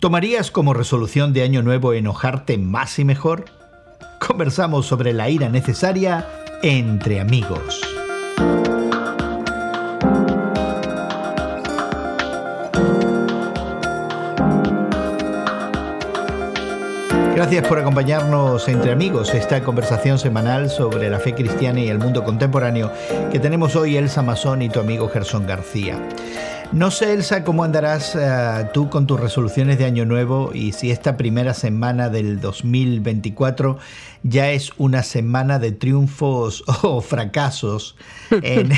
¿Tomarías como resolución de año nuevo enojarte más y mejor? Conversamos sobre la ira necesaria entre amigos. Gracias por acompañarnos entre amigos, esta conversación semanal sobre la fe cristiana y el mundo contemporáneo que tenemos hoy Elsa Masón y tu amigo Gerson García. No sé, Elsa, cómo andarás eh, tú con tus resoluciones de Año Nuevo y si esta primera semana del 2024 ya es una semana de triunfos o fracasos en,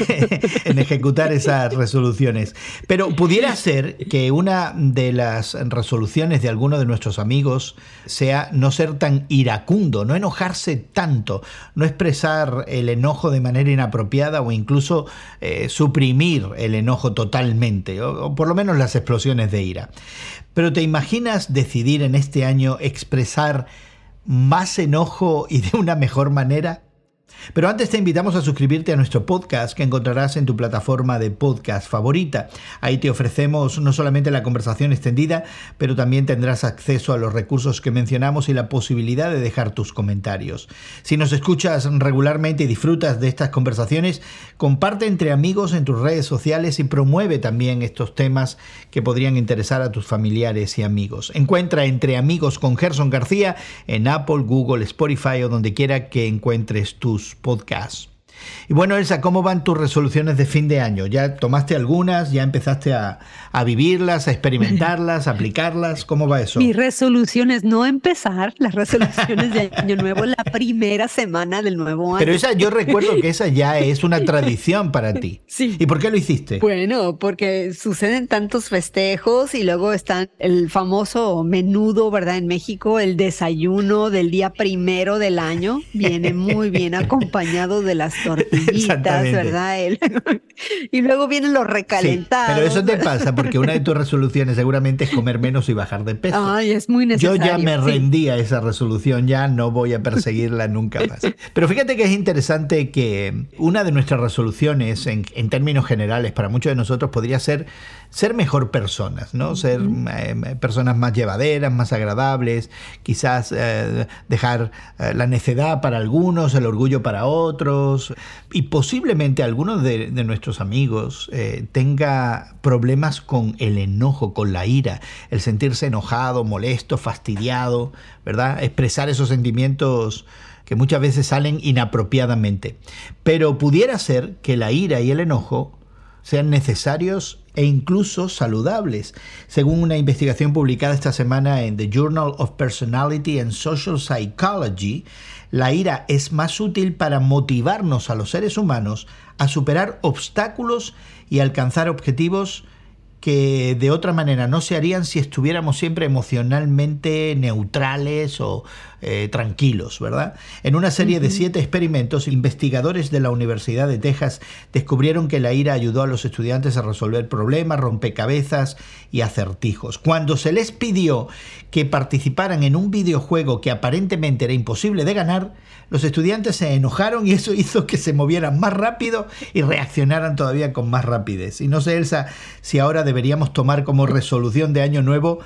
ejecutar esas resoluciones. Pero pudiera ser que una de las resoluciones de alguno de nuestros amigos sea no ser tan iracundo, no enojarse tanto, no expresar el enojo de manera inapropiada o incluso eh, suprimir el enojo totalmente, o por lo menos las explosiones de ira. Pero ¿te imaginas decidir en este año expresar más enojo y de una mejor manera? Pero antes te invitamos a suscribirte a nuestro podcast que encontrarás en tu plataforma de podcast favorita. Ahí te ofrecemos no solamente la conversación extendida, pero también tendrás acceso a los recursos que mencionamos y la posibilidad de dejar tus comentarios. Si nos escuchas regularmente y disfrutas de estas conversaciones, comparte entre amigos en tus redes sociales y promueve también estos temas que podrían interesar a tus familiares y amigos. Encuentra entre amigos con Gerson García en Apple, Google, Spotify o donde quiera que encuentres tus podcasts. Y bueno, Elsa, ¿cómo van tus resoluciones de fin de año? ¿Ya tomaste algunas? ¿Ya empezaste a, vivirlas, a experimentarlas, a aplicarlas? ¿Cómo va eso? Mi resolución es no empezar las resoluciones de año nuevo la primera semana del nuevo año. Pero esa, yo recuerdo que esa ya es una tradición para ti. Sí. ¿Y por qué lo hiciste? Bueno, porque suceden tantos festejos y luego están el famoso menudo, ¿verdad? En México, el desayuno del día primero del año viene muy bien acompañado de las tortillitas, ¿verdad? y luego vienen los recalentados. pero eso te pasa porque una de tus resoluciones seguramente es comer menos y bajar de peso. Ay, es muy necesario. Yo ya me rendí a esa resolución, ya no voy a perseguirla nunca más. Pero fíjate que es interesante que una de nuestras resoluciones, en, en términos generales, para muchos de nosotros podría ser ser mejor personas, ¿no? Ser eh, personas más llevaderas, más agradables, quizás eh, dejar eh, la necedad para algunos, el orgullo para otros, y posiblemente algunos de, de nuestros amigos tenga problemas con el enojo, con la ira, el sentirse enojado, molesto, fastidiado, ¿verdad? Expresar esos sentimientos que muchas veces salen inapropiadamente. Pero pudiera ser que la ira y el enojo sean necesarios e incluso saludables. Según una investigación publicada esta semana en The Journal of Personality and Social Psychology, la ira es más útil para motivarnos a los seres humanos a superar obstáculos y alcanzar objetivos que de otra manera no se harían si estuviéramos siempre emocionalmente neutrales o eh, tranquilos, ¿verdad? En una serie de siete experimentos, investigadores de la Universidad de Texas descubrieron que la ira ayudó a los estudiantes a resolver problemas, rompecabezas y acertijos. Cuando se les pidió que participaran en un videojuego que aparentemente era imposible de ganar, los estudiantes se enojaron y eso hizo que se movieran más rápido y reaccionaran todavía con más rapidez. Y no sé, Elsa, si ahora deberíamos tomar como resolución de año nuevo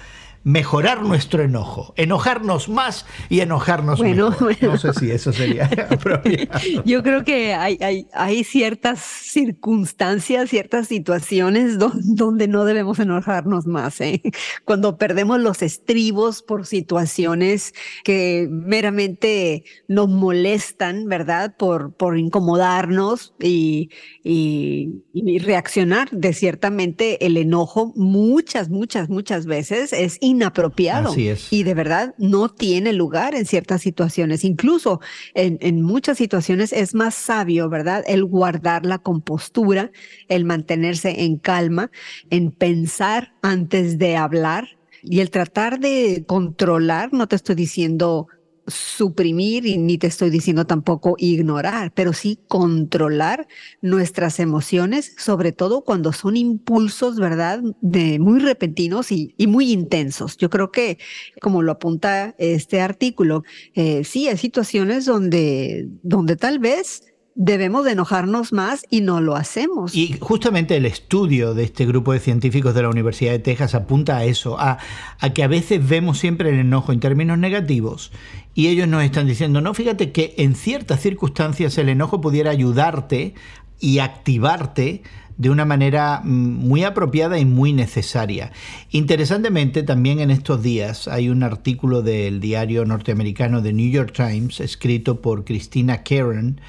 mejorar nuestro enojo, enojarnos más y enojarnos bueno, No sé si eso sería apropiado. Yo creo que hay, hay, hay ciertas circunstancias, ciertas situaciones donde no debemos enojarnos más. ¿eh? Cuando perdemos los estribos por situaciones que meramente nos molestan, ¿verdad? Por, por incomodarnos y, y, y reaccionar de ciertamente el enojo muchas, muchas, muchas veces es inapropiado. Y de verdad no tiene lugar en ciertas situaciones. Incluso en, en muchas situaciones es más sabio, ¿verdad? El guardar la compostura, el mantenerse en calma, en pensar antes de hablar y el tratar de controlar, no te estoy diciendo suprimir y ni te estoy diciendo tampoco ignorar, pero sí controlar nuestras emociones, sobre todo cuando son impulsos, ¿verdad? De muy repentinos y, muy intensos. Yo creo que, como lo apunta este artículo, eh, sí hay situaciones donde, donde tal vez debemos de enojarnos más y no lo hacemos. Y justamente el estudio de este grupo de científicos de la Universidad de Texas apunta a eso, a, a, que a veces vemos siempre el enojo en términos negativos y ellos nos están diciendo, no, fíjate que en ciertas circunstancias el enojo pudiera ayudarte y activarte de una manera mm, muy apropiada y muy necesaria. Interesantemente, también en estos días hay un artículo del diario norteamericano The New York Times, escrito por Christina Karen,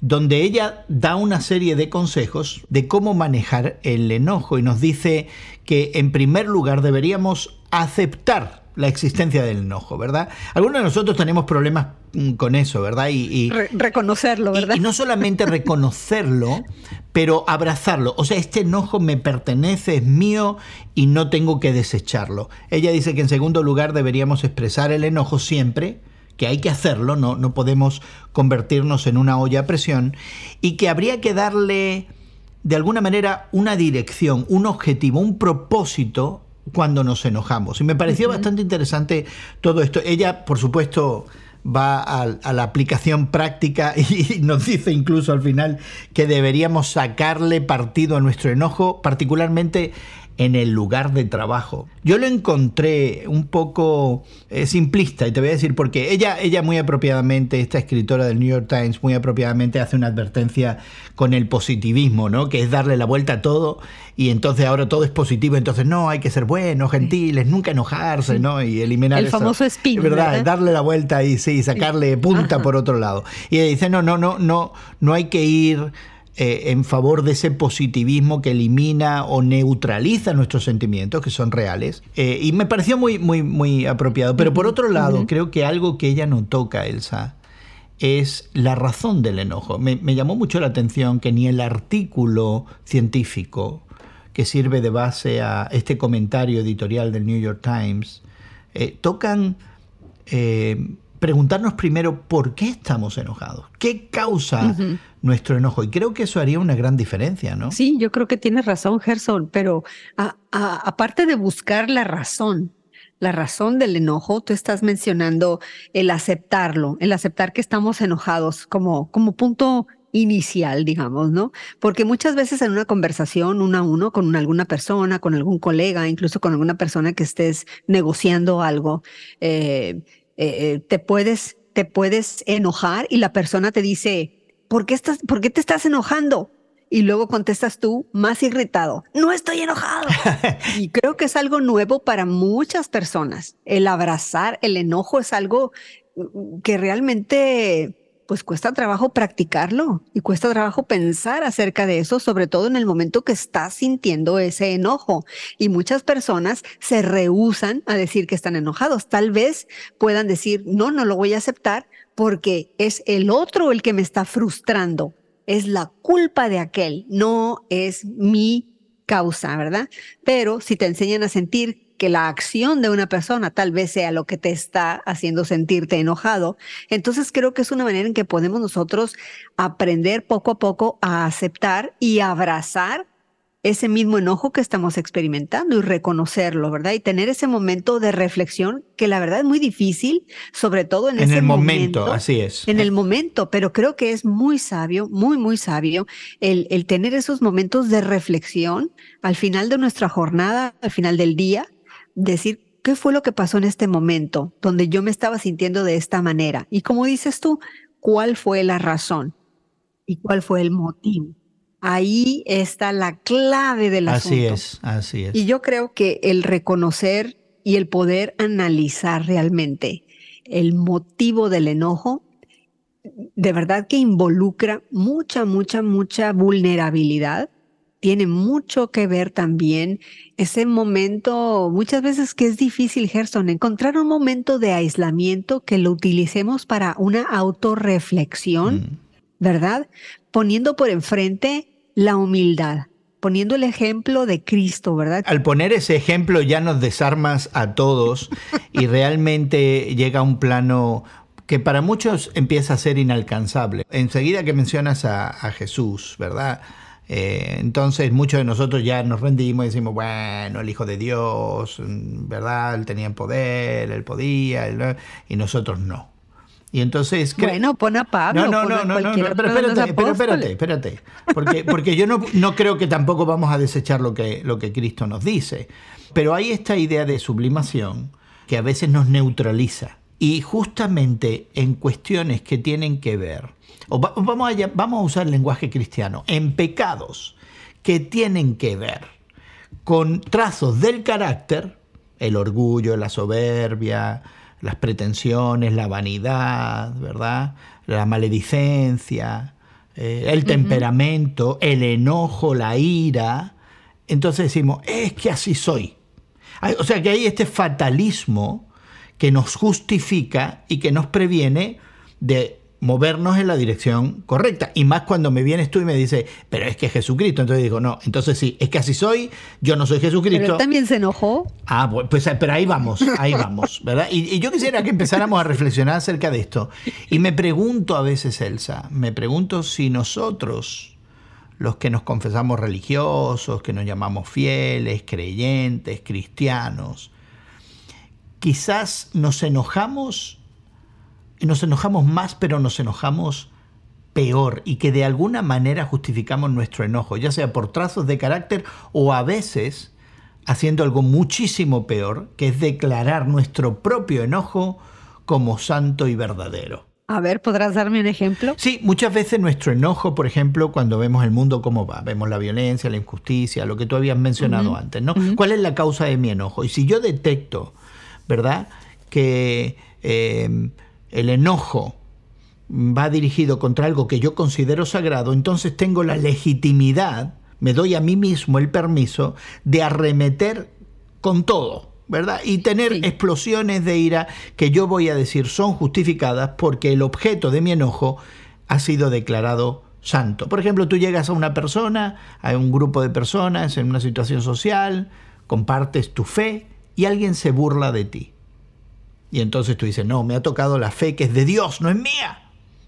donde ella da una serie de consejos de cómo manejar el enojo y nos dice que en primer lugar deberíamos aceptar la existencia del enojo, ¿verdad? Algunos de nosotros tenemos problemas mm, con eso, ¿verdad? Y, reconocerlo, ¿verdad? Y, no solamente reconocerlo, pero abrazarlo. O sea, este enojo me pertenece, es mío y no tengo que desecharlo. Ella dice que en segundo lugar deberíamos expresar el enojo siempre, que hay que hacerlo, no, no podemos convertirnos en una olla a presión, y que habría que darle de alguna manera una dirección, un objetivo, un propósito cuando nos enojamos. Y me pareció bastante interesante todo esto. Ella, por supuesto, va a, la aplicación práctica y nos dice incluso al final que deberíamos sacarle partido a nuestro enojo, particularmente en el lugar de trabajo. Yo lo encontré un poco eh, simplista y te voy a decir porque ella, ella muy apropiadamente, esta escritora del New York Times, muy apropiadamente hace una advertencia con el positivismo, ¿no? Que es darle la vuelta a todo y entonces ahora todo es positivo, entonces no, hay que ser buenos, gentiles, nunca enojarse, ¿no? Y eliminar el famoso espíritu. ¿verdad? Darle la vuelta y sí, sacarle punta por otro lado. Y ella dice, no, no, no, no, no hay que ir eh, en favor de ese positivismo que elimina o neutraliza nuestros sentimientos, que son reales. Eh, y me pareció muy, muy, muy apropiado. Pero por otro lado, creo que algo que ella no toca, Elsa, es la razón del enojo. Me, llamó mucho la atención que ni el artículo científico que sirve de base a este comentario editorial del New York Times eh, tocan preguntarnos primero por qué estamos enojados, qué causa nuestro enojo. Y creo que eso haría una gran diferencia, ¿no? Sí, yo creo que tienes razón, Gerson, pero aparte de buscar la razón, la razón del enojo, tú estás mencionando el aceptarlo, el aceptar que estamos enojados como, como punto inicial, digamos, ¿no? Porque muchas veces en una conversación uno a uno con alguna persona, con algún colega, incluso con alguna persona que estés negociando algo, eh, eh, eh, te, puedes, te puedes enojar y la persona te dice, ¿por qué, estás, ¿por qué te estás enojando? Y luego contestas tú más irritado, no estoy enojado. y creo que es algo nuevo para muchas personas. El abrazar el enojo es algo mm, que realmente pues cuesta trabajo practicarlo y cuesta trabajo pensar acerca de eso, sobre todo en el momento que estás sintiendo ese enojo. Y muchas personas se rehusan a decir que están enojados. Tal vez puedan decir, no, no lo voy a aceptar porque es el otro el que me está frustrando. Es la culpa de aquel, no es mi causa, ¿verdad? Pero si te enseñan a sentir que la acción de una persona tal vez sea lo que te está haciendo sentirte enojado. Entonces creo que es una manera en que podemos nosotros aprender poco a poco a aceptar y abrazar ese mismo enojo que estamos experimentando y reconocerlo, ¿verdad? Y tener ese momento de reflexión que la verdad es muy difícil, sobre todo en, ese el momento, así es. En el momento, pero creo que es muy sabio, muy, muy sabio el, el tener esos momentos de reflexión al final de nuestra jornada, al final del día, decir qué fue lo que pasó en este momento donde yo me estaba sintiendo de esta manera. Y como dices tú, ¿cuál fue la razón? ¿Y cuál fue el motivo? Ahí está la clave del asunto. Así es, así es. Y yo creo que el reconocer y el poder analizar realmente el motivo del enojo, de verdad que involucra mucha, mucha, mucha vulnerabilidad tiene mucho que ver también ese momento, muchas veces que es difícil, Gerson, encontrar un momento de aislamiento que lo utilicemos para una autorreflexión, mm. ¿verdad? Poniendo por enfrente la humildad, poniendo el ejemplo de Cristo, ¿verdad? Al poner ese ejemplo ya nos desarmas a todos y realmente llega a un plano que para muchos empieza a ser inalcanzable. Enseguida que mencionas a, a Jesús, ¿verdad? Eh, entonces muchos de nosotros ya nos rendimos y decimos, bueno, el Hijo de Dios, ¿verdad? Él tenía poder, él podía, y nosotros no. Y entonces... Bueno, pon a Pablo. No, no, no, no, pero espérate, pero espérate, espérate. Porque, porque yo no, no, creo que tampoco vamos a desechar lo que, lo que Cristo nos dice. Pero hay esta idea de sublimación que a veces nos neutraliza. Y justamente en cuestiones que tienen que ver, o vamos, a, vamos a usar el lenguaje cristiano, en pecados que tienen que ver con trazos del carácter, el orgullo, la soberbia, las pretensiones, la vanidad, ¿verdad? La maledicencia, eh, el temperamento, el enojo, la ira. Entonces decimos, es que así soy. O sea que hay este fatalismo que nos justifica y que nos previene de movernos en la dirección correcta. Y más cuando me vienes tú y me dices, pero es que Jesucristo. Entonces digo, no, entonces sí, es que así soy, yo no soy Jesucristo. Pero también se enojó. Ah, pues pero ahí vamos, ahí vamos, ¿verdad? Y, y, yo quisiera que empezáramos a reflexionar acerca de esto. Y me pregunto a veces, Elsa, me pregunto si nosotros, los que nos confesamos religiosos, que nos llamamos fieles, creyentes, cristianos, quizás nos enojamos nos enojamos más, pero nos enojamos peor y que de alguna manera justificamos nuestro enojo, ya sea por trazos de carácter o a veces haciendo algo muchísimo peor, que es declarar nuestro propio enojo como santo y verdadero. A ver, ¿podrás darme un ejemplo? Sí, muchas veces nuestro enojo, por ejemplo, cuando vemos el mundo como va, vemos la violencia, la injusticia, lo que tú habías mencionado antes, ¿no? ¿Cuál es la causa de mi enojo? Y si yo detecto, ¿verdad? Que eh, el enojo va dirigido contra algo que yo considero sagrado, entonces tengo la legitimidad, me doy a mí mismo el permiso de arremeter con todo, ¿verdad? Y tener explosiones de ira que yo voy a decir son justificadas porque el objeto de mi enojo ha sido declarado santo. Por ejemplo, tú llegas a una persona, a un grupo de personas en una situación social, compartes tu fe y alguien se burla de ti. Y entonces tú dices, no, me ha tocado la fe que es de Dios, no es mía.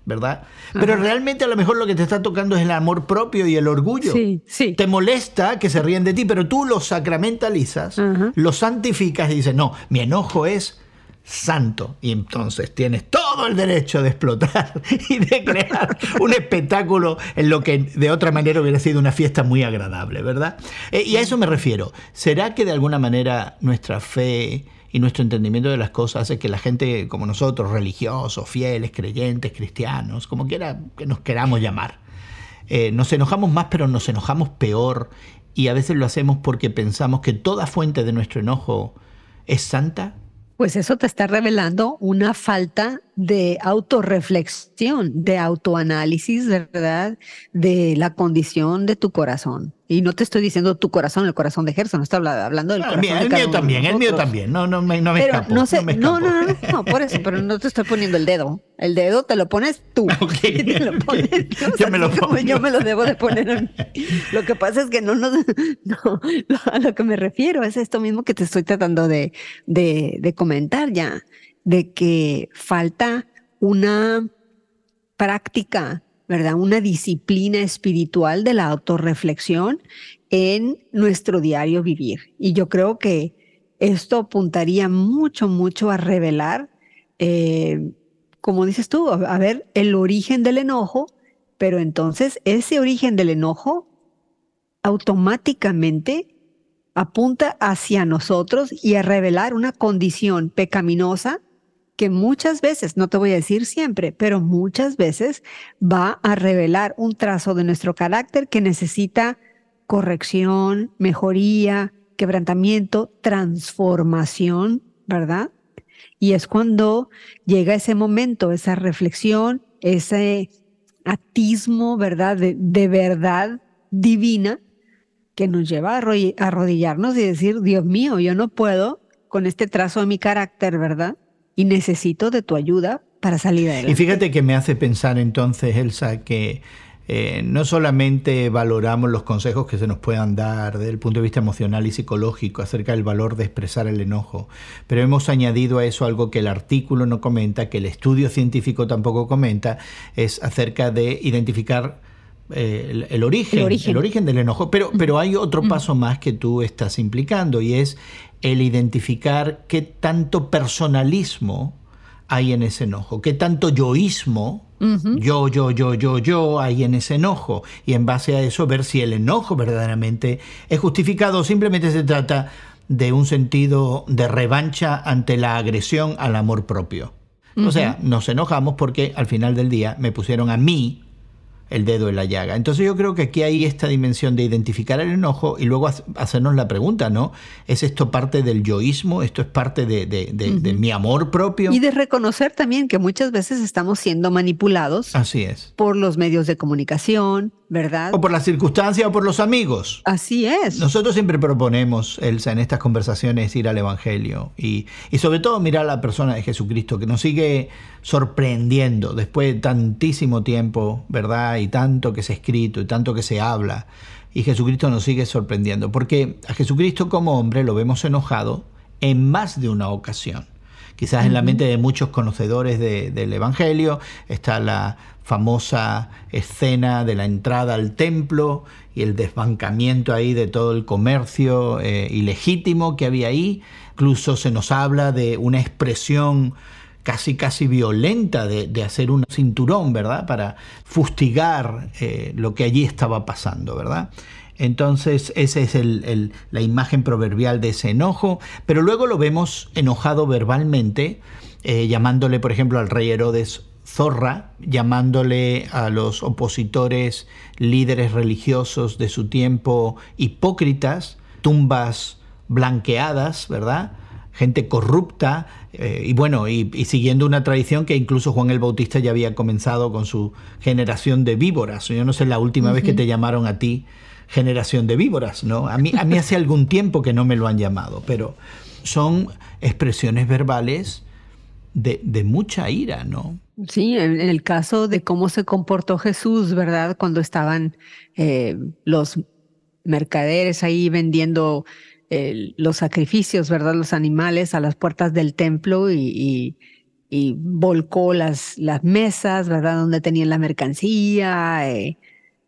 ¿verdad? Pero realmente a lo mejor lo que te está tocando es el amor propio y el orgullo. Sí, sí. Te molesta que se ríen de ti, pero tú lo sacramentalizas, lo santificas y dices, no, mi enojo es santo. Y entonces tienes todo el derecho de explotar y de crear un espectáculo en lo que de otra manera hubiera sido una fiesta muy agradable, ¿verdad? Eh, y a eso me refiero. ¿Será que de alguna manera nuestra fe y nuestro entendimiento de las cosas hace que la gente como nosotros, religiosos, fieles, creyentes, cristianos, como quiera que nos queramos llamar, eh, nos enojamos más pero nos enojamos peor y a veces lo hacemos porque pensamos que toda fuente de nuestro enojo es santa. Pues eso te está revelando una falta de autorreflexión, de autoanálisis, ¿verdad? De la condición de tu corazón. Y no te estoy diciendo tu corazón, el corazón de Gerson, no estoy hablando del corazón. el mío también, el mío también, no, no, me, no me escapo. No, sé, no, no, no, no, por eso, pero no te estoy poniendo el dedo. El dedo te lo pones tú. Te lo pones, yo me lo pongo. Yo me lo debo de poner Lo que pasa es que no, no, no, a lo que me refiero es esto mismo que te estoy tratando de, de, de comentar ya, de que falta una práctica ¿verdad? Una disciplina espiritual de la autorreflexión en nuestro diario vivir. Y yo creo que esto apuntaría mucho, mucho a revelar, eh, como dices tú, a ver el origen del enojo, pero entonces ese origen del enojo automáticamente apunta hacia nosotros y a revelar una condición pecaminosa que muchas veces, no te voy a decir siempre, pero muchas veces va a revelar un trazo de nuestro carácter que necesita corrección, mejoría, quebrantamiento, transformación, ¿verdad? Y es cuando llega ese momento, esa reflexión, ese atismo, ¿verdad? De, de verdad divina que nos lleva a arrodillarnos y decir, Dios mío, yo no puedo con este trazo de mi carácter, ¿verdad? Y necesito de tu ayuda para salir adelante. Y fíjate que me hace pensar entonces, Elsa, que eh, no solamente valoramos los consejos que se nos puedan dar desde el punto de vista emocional y psicológico acerca del valor de expresar el enojo, pero hemos añadido a eso algo que el artículo no comenta, que el estudio científico tampoco comenta, es acerca de identificar eh, el, origen, el, origen, del enojo. Pero, pero hay otro paso más que tú estás implicando y es el identificar qué tanto personalismo hay en ese enojo, qué tanto yoísmo, yo, yo, yo, yo, yo, hay en ese enojo. Y en base a eso ver si el enojo verdaderamente es justificado o simplemente se trata de un sentido de revancha ante la agresión al amor propio. O sea, nos enojamos porque al final del día me pusieron a mí el dedo en la llaga. Entonces yo creo que aquí hay esta dimensión de identificar el enojo y luego hacernos la pregunta, ¿no? ¿Es esto parte del yoísmo? ¿Esto es parte de, mi amor propio? Y de reconocer también que muchas veces estamos siendo manipulados. Así es. Por los medios de comunicación, ¿verdad? O por las circunstancias o por los amigos. Así es. Nosotros siempre proponemos, Elsa, en estas conversaciones ir al Evangelio y, y sobre todo mirar a la persona de Jesucristo que nos sigue sorprendiendo después de tantísimo tiempo, ¿verdad? Y tanto que se ha escrito y tanto que se habla. Y Jesucristo nos sigue sorprendiendo, porque a Jesucristo como hombre lo vemos enojado en más de una ocasión. Quizás en la mente de muchos conocedores del Evangelio está la famosa escena de la entrada al templo y el desbancamiento ahí de todo el comercio eh, ilegítimo que había ahí. Incluso se nos habla de una expresión casi casi violenta de, hacer un cinturón, ¿verdad? Para fustigar eh, lo que allí estaba pasando, ¿verdad? Entonces, esa es la imagen proverbial de ese enojo, pero luego lo vemos enojado verbalmente, eh, llamándole, por ejemplo, al rey Herodes zorra, llamándole a los opositores líderes religiosos de su tiempo hipócritas, tumbas blanqueadas, ¿verdad? gente corrupta, eh, y bueno, y, siguiendo una tradición que incluso Juan el Bautista ya había comenzado con su generación de víboras. Yo no sé la última vez que te llamaron a ti generación de víboras, ¿no? A mí, a mí hace algún tiempo que no me lo han llamado, pero son expresiones verbales de, mucha ira, ¿no? Sí, en, el caso de cómo se comportó Jesús, ¿verdad? Cuando estaban eh, los mercaderes ahí vendiendo los sacrificios, ¿verdad? Los animales a las puertas del templo y, volcó las, mesas, ¿verdad? Donde tenían la mercancía, eh,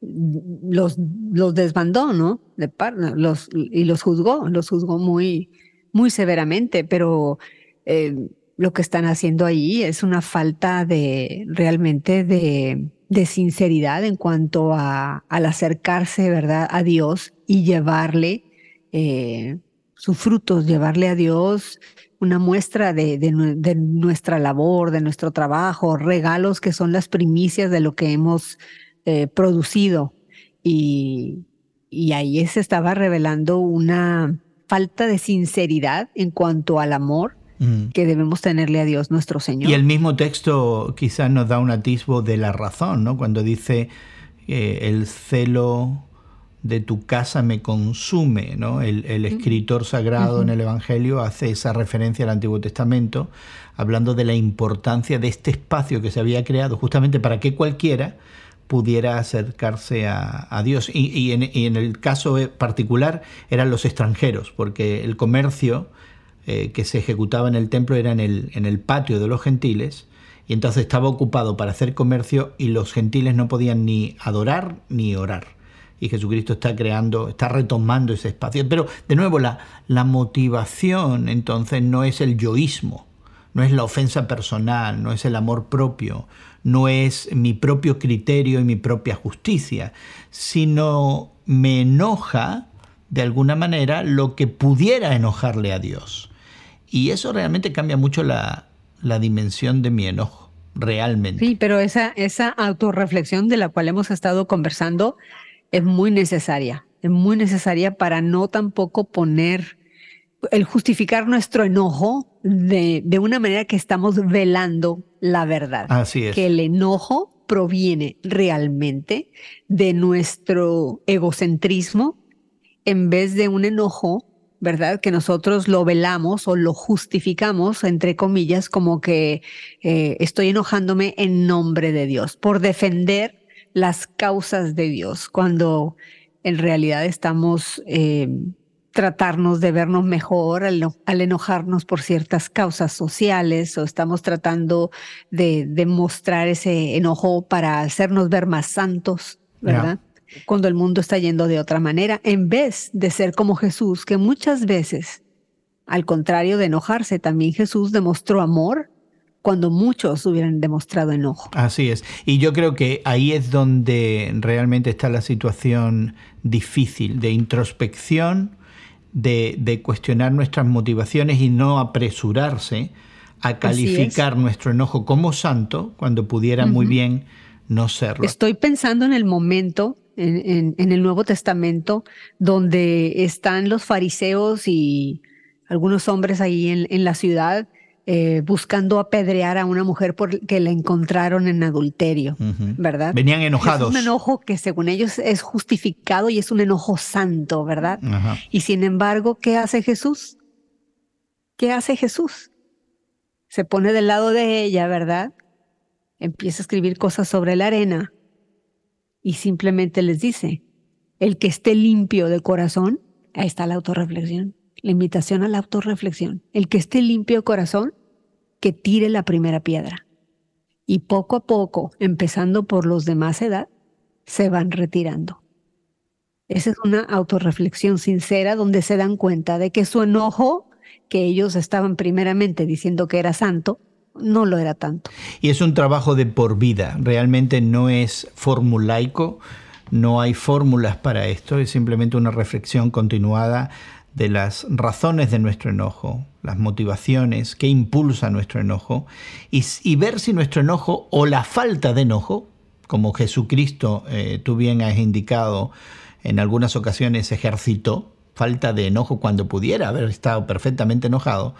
los, los desbandó, ¿no? De los, y los juzgó, los juzgó muy, muy severamente, pero eh, lo que están haciendo ahí es una falta de realmente de, de sinceridad en cuanto a, al acercarse, ¿verdad? A Dios y llevarle eh, sus frutos, llevarle a Dios una muestra de, nuestra labor, de nuestro trabajo, regalos que son las primicias de lo que hemos eh, producido. Y, ahí se estaba revelando una falta de sinceridad en cuanto al amor mm. que debemos tenerle a Dios nuestro Señor. Y el mismo texto quizás nos da un atisbo de la razón, ¿no? Cuando dice eh, el celo de tu casa me consume. ¿no? El, escritor sagrado en el Evangelio hace esa referencia al Antiguo Testamento, hablando de la importancia de este espacio que se había creado justamente para que cualquiera pudiera acercarse a, Dios. Y, en, el caso particular eran los extranjeros, porque el comercio eh, que se ejecutaba en el templo era en el, en el patio de los gentiles, y entonces estaba ocupado para hacer comercio y los gentiles no podían ni adorar ni orar y Jesucristo está creando, está retomando ese espacio. Pero de nuevo, la motivación entonces no es el yoísmo, no es la ofensa personal, no es el amor propio, no es mi propio criterio y mi propia justicia, sino me enoja de alguna manera lo que pudiera enojarle a Dios. Y eso realmente cambia mucho la, la dimensión de mi enojo, realmente. Sí, pero esa, esa autorreflexión de la cual hemos estado conversando es muy necesaria, es muy necesaria para no tampoco poner el justificar nuestro enojo de, de una manera que estamos velando la verdad. Así es. Que el enojo proviene realmente de nuestro egocentrismo en vez de un enojo, ¿verdad? Que nosotros lo velamos o lo justificamos, entre comillas, como que eh, estoy enojándome en nombre de Dios, por defender las causas de Dios, cuando en realidad estamos eh, tratarnos de vernos mejor al, enojarnos por ciertas causas sociales o estamos tratando de demostrar ese enojo para hacernos ver más santos, ¿verdad? Cuando el mundo está yendo de otra manera, en vez de ser como Jesús, que muchas veces, al contrario de enojarse, también Jesús demostró amor cuando muchos hubieran demostrado enojo. Así es. Y yo creo que ahí es donde realmente está la situación difícil de introspección, de, cuestionar nuestras motivaciones y no apresurarse a calificar nuestro enojo como santo cuando pudiera muy bien no serlo. Estoy pensando en el momento en, el Nuevo Testamento donde están los fariseos y algunos hombres ahí en la ciudad eh, buscando apedrear a una mujer porque la encontraron en adulterio, ¿verdad? Venían enojados. Es un enojo que según ellos es justificado y es un enojo santo, ¿verdad? Y sin embargo, ¿qué hace Jesús? ¿Qué hace Jesús? Se pone del lado de ella, ¿verdad? Empieza a escribir cosas sobre la arena y simplemente les dice, el que esté limpio de corazón, ahí está la autorreflexión, la invitación a la autorreflexión, el que esté limpio corazón, que tire la primera piedra. Y poco a poco, empezando por los de más edad, se van retirando. Esa es una autorreflexión sincera donde se dan cuenta de que su enojo, que ellos estaban primeramente diciendo que era santo, no lo era tanto. Y es un trabajo de por vida, realmente no es formulaico, no hay fórmulas para esto, es simplemente una reflexión continuada de las razones de nuestro enojo, las motivaciones que impulsa nuestro enojo, y, ver si nuestro enojo o la falta de enojo, como Jesucristo, eh, tú bien has indicado, en algunas ocasiones ejercitó, falta de enojo cuando pudiera haber estado perfectamente enojado,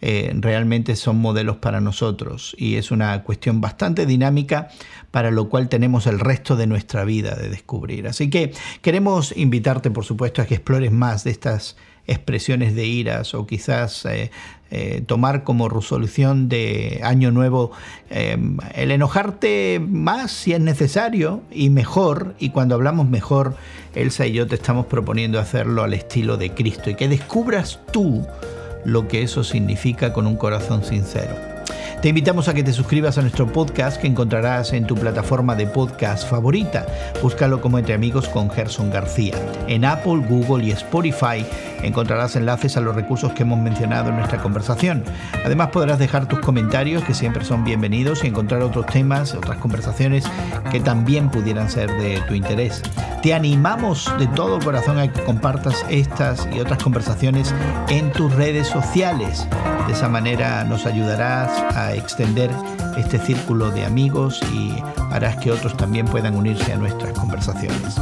eh, realmente son modelos para nosotros y es una cuestión bastante dinámica para lo cual tenemos el resto de nuestra vida de descubrir. Así que queremos invitarte, por supuesto, a que explores más de estas expresiones de iras o quizás eh, eh, tomar como resolución de año nuevo eh, el enojarte más si es necesario y mejor. Y cuando hablamos mejor, Elsa y yo te estamos proponiendo hacerlo al estilo de Cristo y que descubras tú lo que eso significa con un corazón sincero. Te invitamos a que te suscribas a nuestro podcast que encontrarás en tu plataforma de podcast favorita. Búscalo como Entre Amigos con Gerson García. En Apple, Google y Spotify encontrarás enlaces a los recursos que hemos mencionado en nuestra conversación. Además podrás dejar tus comentarios que siempre son bienvenidos y encontrar otros temas, otras conversaciones que también pudieran ser de tu interés. Te animamos de todo corazón a que compartas estas y otras conversaciones en tus redes sociales. De esa manera nos ayudarás a extender este círculo de amigos y harás que otros también puedan unirse a nuestras conversaciones.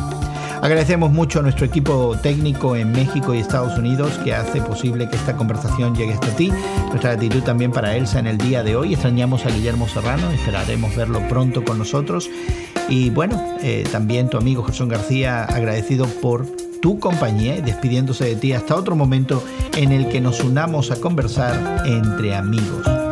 Agradecemos mucho a nuestro equipo técnico en México y Estados Unidos que hace posible que esta conversación llegue hasta ti. Nuestra gratitud también para Elsa en el día de hoy. Extrañamos a Guillermo Serrano, esperaremos verlo pronto con nosotros. Y bueno, eh, también tu amigo Gerson García, agradecido por tu compañía y despidiéndose de ti hasta otro momento en el que nos unamos a conversar entre amigos.